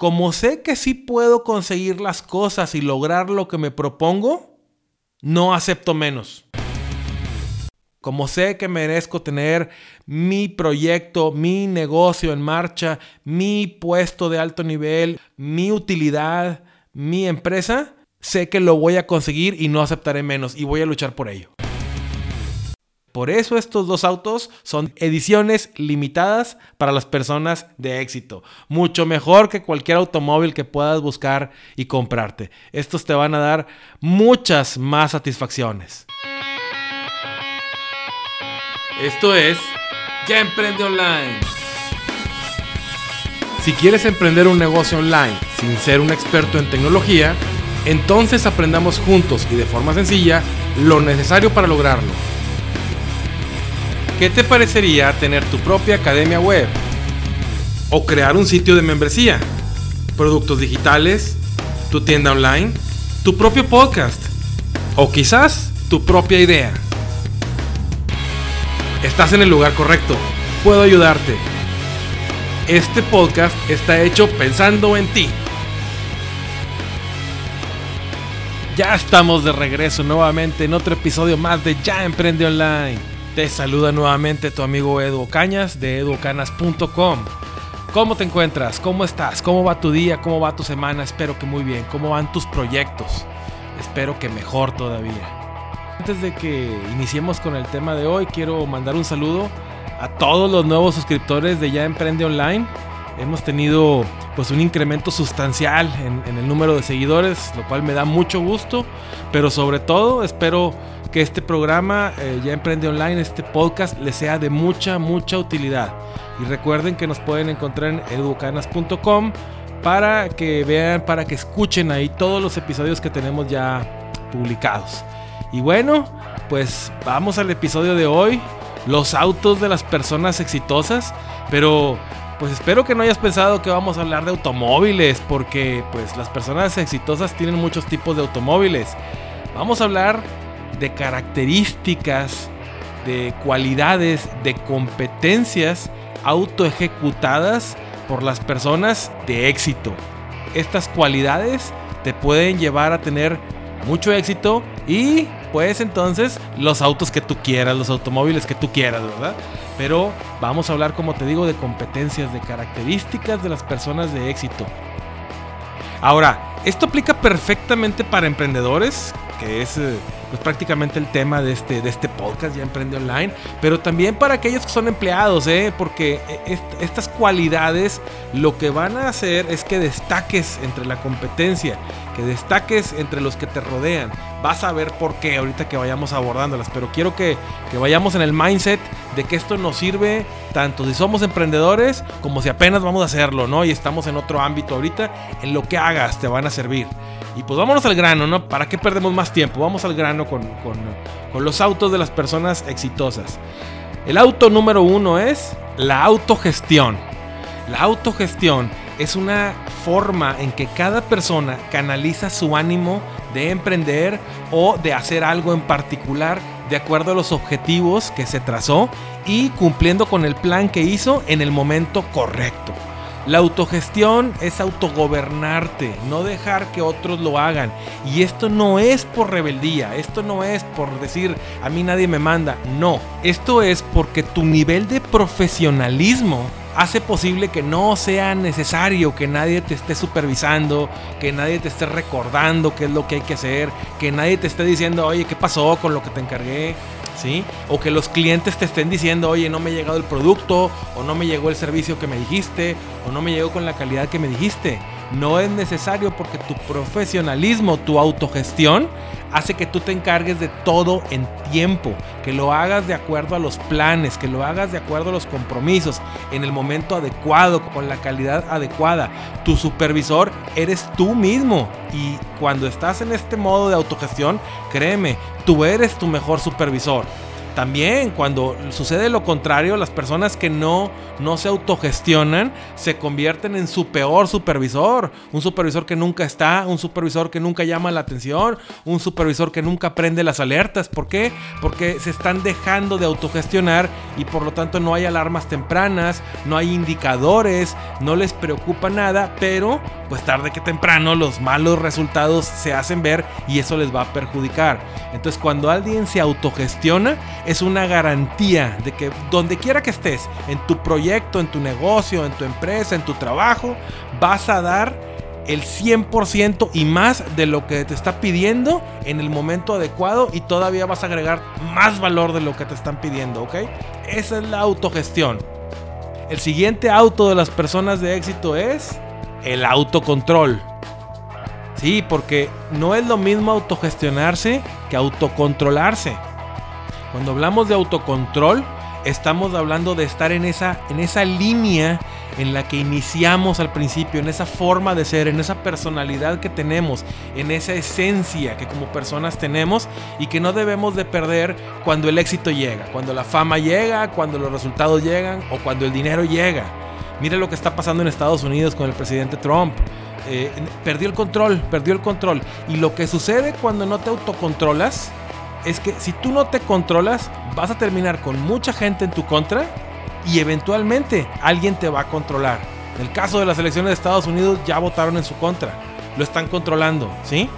como sé que sí puedo conseguir las cosas y lograr lo que me propongo, no acepto menos. Como sé que merezco tener mi proyecto, mi negocio en marcha, mi puesto de alto nivel, mi utilidad, mi empresa, sé que lo voy a conseguir y no aceptaré menos y voy a luchar por ello. Por eso estos dos autos son ediciones limitadas para las personas de éxito. Mucho mejor que cualquier automóvil que puedas buscar y comprarte. Estos te van a dar muchas más satisfacciones. Esto es Ya Emprende Online. Si quieres emprender un negocio online sin ser un experto en tecnología, entonces aprendamos juntos y de forma sencilla lo necesario para lograrlo. ¿Qué te parecería tener tu propia academia web? ¿O crear un sitio de membresía? ¿Productos digitales? ¿Tu tienda online? ¿Tu propio podcast? ¿O quizás tu propia idea? Estás en el lugar correcto. Puedo ayudarte. Este podcast está hecho pensando en ti. Ya estamos de regreso nuevamente en otro episodio más de Ya Emprende Online. Te saluda nuevamente tu amigo Edu Cañas de educanas.com. ¿Cómo te encuentras? ¿Cómo estás? ¿Cómo va tu día? ¿Cómo va tu semana? Espero que muy bien. ¿Cómo van tus proyectos? Espero que mejor todavía. Antes de que iniciemos con el tema de hoy, quiero mandar un saludo a todos los nuevos suscriptores de Ya Emprende Online. Hemos tenido pues un incremento sustancial en, el número de seguidores, lo cual me da mucho gusto, pero sobre todo espero que este programa eh, ya emprende online, este podcast les sea de mucha, mucha utilidad. Y recuerden que nos pueden encontrar en educanas.com para que vean, para que escuchen ahí todos los episodios que tenemos ya publicados. Y bueno, pues vamos al episodio de hoy, los autos de las personas exitosas, pero pues espero que no hayas pensado que vamos a hablar de automóviles, porque pues las personas exitosas tienen muchos tipos de automóviles. Vamos a hablar de características, de cualidades, de competencias autoejecutadas por las personas de éxito. Estas cualidades te pueden llevar a tener mucho éxito y pues entonces los autos que tú quieras, los automóviles que tú quieras, ¿verdad? Pero vamos a hablar, como te digo, de competencias, de características de las personas de éxito. Ahora, esto aplica perfectamente para emprendedores, que es eh, pues, prácticamente el tema de este, de este podcast, ya Emprende Online, pero también para aquellos que son empleados, ¿eh? porque eh, estas cualidades lo que van a hacer es que destaques entre la competencia, que destaques entre los que te rodean. Vas a ver por qué ahorita que vayamos abordándolas, pero quiero que, que vayamos en el mindset de que esto nos sirve tanto si somos emprendedores como si apenas vamos a hacerlo, ¿no? Y estamos en otro ámbito ahorita, en lo que hagas te van a servir. Y pues vámonos al grano, ¿no? ¿Para qué perdemos más tiempo? Vamos al grano con, con los autos de las personas exitosas. El auto número uno es la autogestión. La autogestión es una forma en que cada persona canaliza su ánimo de emprender o de hacer algo en particular de acuerdo a los objetivos que se trazó y cumpliendo con el plan que hizo en el momento correcto. La autogestión es autogobernarte, no dejar que otros lo hagan. Y esto no es por rebeldía, esto no es por decir a mí nadie me manda, no. Esto es porque tu nivel de profesionalismo hace posible que no sea necesario que nadie te esté supervisando, que nadie te esté recordando qué es lo que hay que hacer, que nadie te esté diciendo, oye, ¿qué pasó con lo que te encargué? ¿Sí? O que los clientes te estén diciendo, oye, no me ha llegado el producto, o no me llegó el servicio que me dijiste, o no me llegó con la calidad que me dijiste. No es necesario porque tu profesionalismo, tu autogestión, hace que tú te encargues de todo en tiempo, que lo hagas de acuerdo a los planes, que lo hagas de acuerdo a los compromisos, en el momento adecuado, con la calidad adecuada. Tu supervisor eres tú mismo y cuando estás en este modo de autogestión, créeme, tú eres tu mejor supervisor. También cuando sucede lo contrario, las personas que no, no se autogestionan se convierten en su peor supervisor. Un supervisor que nunca está, un supervisor que nunca llama la atención, un supervisor que nunca prende las alertas. ¿Por qué? Porque se están dejando de autogestionar y por lo tanto no hay alarmas tempranas, no hay indicadores, no les preocupa nada, pero pues tarde que temprano los malos resultados se hacen ver y eso les va a perjudicar. Entonces cuando alguien se autogestiona, es una garantía de que donde quiera que estés, en tu proyecto, en tu negocio, en tu empresa, en tu trabajo, vas a dar el 100% y más de lo que te está pidiendo en el momento adecuado y todavía vas a agregar más valor de lo que te están pidiendo, ¿ok? Esa es la autogestión. El siguiente auto de las personas de éxito es el autocontrol. Sí, porque no es lo mismo autogestionarse que autocontrolarse. Cuando hablamos de autocontrol, estamos hablando de estar en esa, en esa línea en la que iniciamos al principio, en esa forma de ser, en esa personalidad que tenemos, en esa esencia que como personas tenemos y que no debemos de perder cuando el éxito llega, cuando la fama llega, cuando los resultados llegan o cuando el dinero llega. Mire lo que está pasando en Estados Unidos con el presidente Trump. Eh, perdió el control, perdió el control. Y lo que sucede cuando no te autocontrolas es que si tú no te controlas, vas a terminar con mucha gente en tu contra y eventualmente alguien te va a controlar. En el caso de las elecciones de Estados Unidos ya votaron en su contra. Lo están controlando, ¿sí?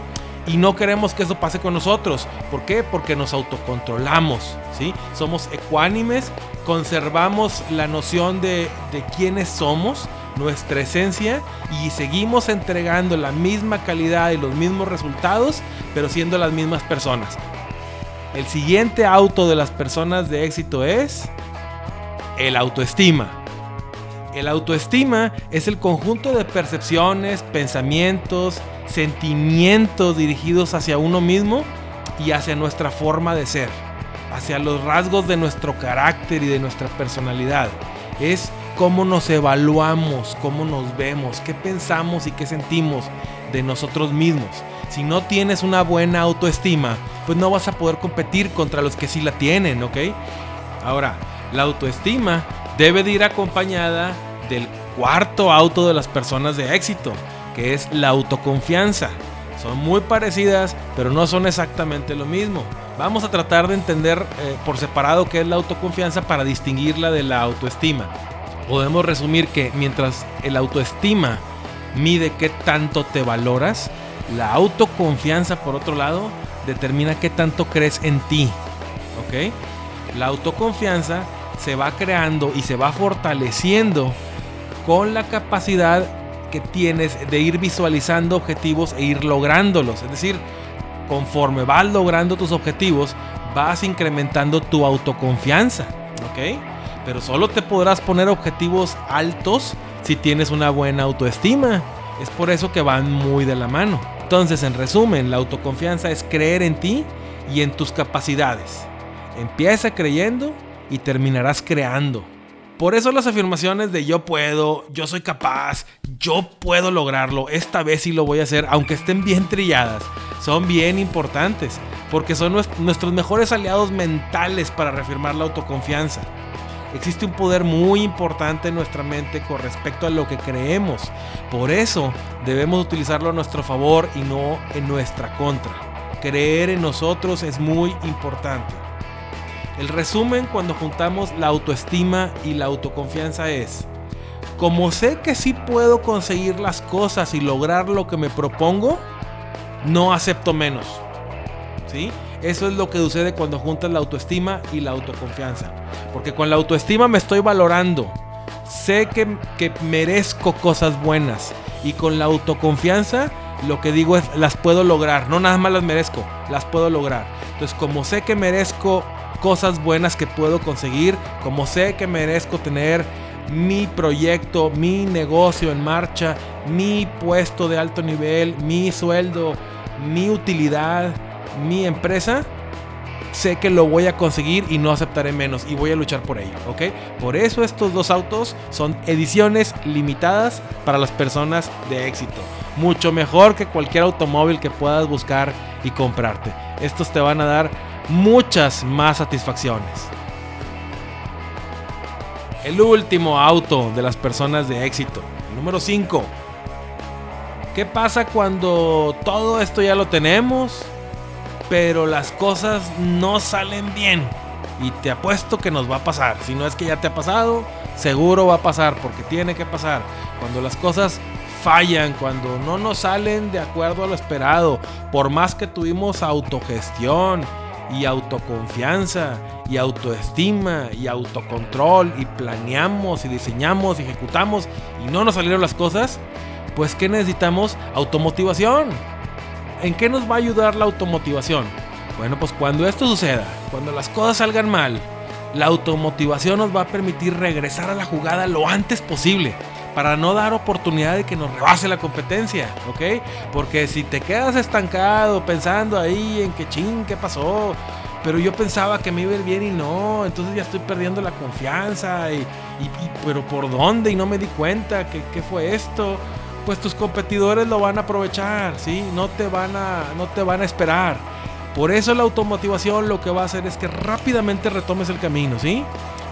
Y no queremos que eso pase con nosotros. ¿Por qué? Porque nos autocontrolamos, ¿sí? Somos ecuánimes, conservamos la noción de, de quiénes somos, nuestra esencia y seguimos entregando la misma calidad y los mismos resultados, pero siendo las mismas personas. El siguiente auto de las personas de éxito es el autoestima. El autoestima es el conjunto de percepciones, pensamientos, sentimientos dirigidos hacia uno mismo y hacia nuestra forma de ser, hacia los rasgos de nuestro carácter y de nuestra personalidad. Es cómo nos evaluamos, cómo nos vemos, qué pensamos y qué sentimos de nosotros mismos. Si no tienes una buena autoestima, pues no vas a poder competir contra los que sí la tienen, ¿ok? Ahora, la autoestima debe de ir acompañada del cuarto auto de las personas de éxito, que es la autoconfianza. Son muy parecidas, pero no son exactamente lo mismo. Vamos a tratar de entender eh, por separado qué es la autoconfianza para distinguirla de la autoestima. Podemos resumir que mientras el autoestima mide qué tanto te valoras, la autoconfianza, por otro lado, determina qué tanto crees en ti. ¿Ok? La autoconfianza se va creando y se va fortaleciendo con la capacidad que tienes de ir visualizando objetivos e ir lográndolos. Es decir, conforme vas logrando tus objetivos, vas incrementando tu autoconfianza. ¿Ok? Pero solo te podrás poner objetivos altos si tienes una buena autoestima. Es por eso que van muy de la mano. Entonces, en resumen, la autoconfianza es creer en ti y en tus capacidades. Empieza creyendo y terminarás creando. Por eso las afirmaciones de yo puedo, yo soy capaz, yo puedo lograrlo, esta vez sí lo voy a hacer, aunque estén bien trilladas, son bien importantes, porque son nuestros mejores aliados mentales para reafirmar la autoconfianza. Existe un poder muy importante en nuestra mente con respecto a lo que creemos. Por eso debemos utilizarlo a nuestro favor y no en nuestra contra. Creer en nosotros es muy importante. El resumen cuando juntamos la autoestima y la autoconfianza es, como sé que sí puedo conseguir las cosas y lograr lo que me propongo, no acepto menos. ¿Sí? Eso es lo que sucede cuando juntas la autoestima y la autoconfianza. Porque con la autoestima me estoy valorando. Sé que, que merezco cosas buenas. Y con la autoconfianza lo que digo es las puedo lograr. No nada más las merezco, las puedo lograr. Entonces como sé que merezco cosas buenas que puedo conseguir, como sé que merezco tener mi proyecto, mi negocio en marcha, mi puesto de alto nivel, mi sueldo, mi utilidad, mi empresa, sé que lo voy a conseguir y no aceptaré menos y voy a luchar por ello, ¿ok? Por eso estos dos autos son ediciones limitadas para las personas de éxito. Mucho mejor que cualquier automóvil que puedas buscar y comprarte. Estos te van a dar muchas más satisfacciones. El último auto de las personas de éxito. Número 5. ¿Qué pasa cuando todo esto ya lo tenemos, pero las cosas no salen bien? Y te apuesto que nos va a pasar. Si no es que ya te ha pasado, seguro va a pasar, porque tiene que pasar. Cuando las cosas fallan, cuando no nos salen de acuerdo a lo esperado, por más que tuvimos autogestión y autoconfianza y autoestima y autocontrol y planeamos y diseñamos y ejecutamos y no nos salieron las cosas, pues ¿qué necesitamos? Automotivación. ¿En qué nos va a ayudar la automotivación? Bueno, pues cuando esto suceda, cuando las cosas salgan mal, la automotivación nos va a permitir regresar a la jugada lo antes posible para no dar oportunidad de que nos rebase la competencia, ¿ok? Porque si te quedas estancado pensando ahí en que ching, ¿qué pasó? Pero yo pensaba que me iba a ir bien y no, entonces ya estoy perdiendo la confianza y, pero ¿por dónde? Y no me di cuenta, que ¿qué fue esto? Pues tus competidores lo van a aprovechar, ¿sí? No te van a, no te van a esperar. Por eso la automotivación lo que va a hacer es que rápidamente retomes el camino, ¿sí?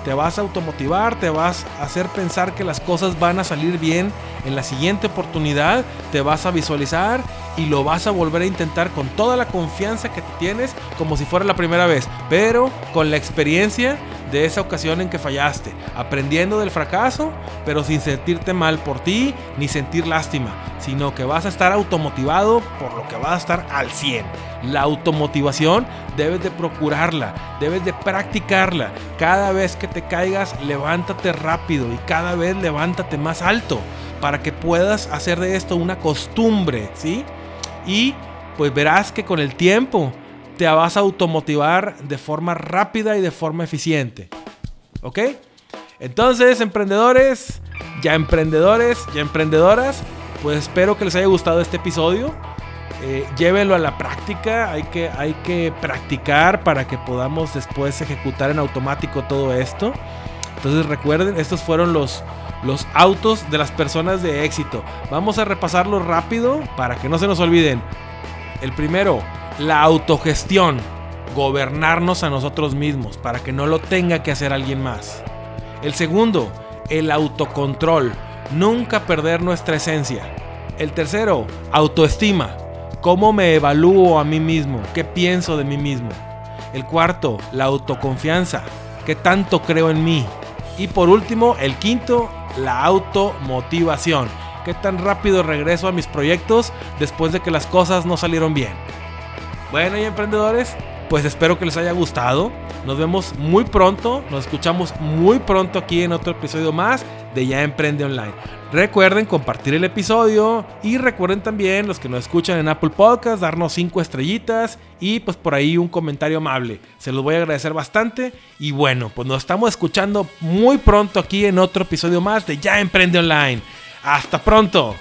te vas a automotivar, te vas a hacer pensar que las cosas van a salir bien en la siguiente oportunidad, te vas a visualizar y lo vas a volver a intentar con toda la confianza que tienes como si fuera la primera vez, pero con la experiencia de esa ocasión en que fallaste, aprendiendo del fracaso, pero sin sentirte mal por ti ni sentir lástima, sino que vas a estar automotivado por lo que vas a estar al 100. La automotivación debes de procurarla, debes de practicarla. Cada vez que te caigas, levántate rápido y cada vez levántate más alto para que puedas hacer de esto una costumbre, ¿sí? Y pues verás que con el tiempo te vas a automotivar de forma rápida y de forma eficiente. ¿Ok? Entonces, emprendedores, ya emprendedores, ya emprendedoras, pues espero que les haya gustado este episodio. Eh, llévenlo a la práctica, hay que, hay que practicar para que podamos después ejecutar en automático todo esto. Entonces recuerden, estos fueron los, los autos de las personas de éxito. Vamos a repasarlo rápido para que no se nos olviden. El primero, la autogestión. Gobernarnos a nosotros mismos para que no lo tenga que hacer alguien más. El segundo, el autocontrol. Nunca perder nuestra esencia. El tercero, autoestima. ¿Cómo me evalúo a mí mismo? ¿Qué pienso de mí mismo? El cuarto, la autoconfianza. ¿Qué tanto creo en mí? Y por último, el quinto, la automotivación. ¿Qué tan rápido regreso a mis proyectos después de que las cosas no salieron bien? Bueno, y emprendedores, pues espero que les haya gustado. Nos vemos muy pronto, nos escuchamos muy pronto aquí en otro episodio más de Ya Emprende Online. Recuerden compartir el episodio y recuerden también los que nos escuchan en Apple Podcast darnos 5 estrellitas y pues por ahí un comentario amable. Se los voy a agradecer bastante y bueno, pues nos estamos escuchando muy pronto aquí en otro episodio más de Ya Emprende Online. Hasta pronto.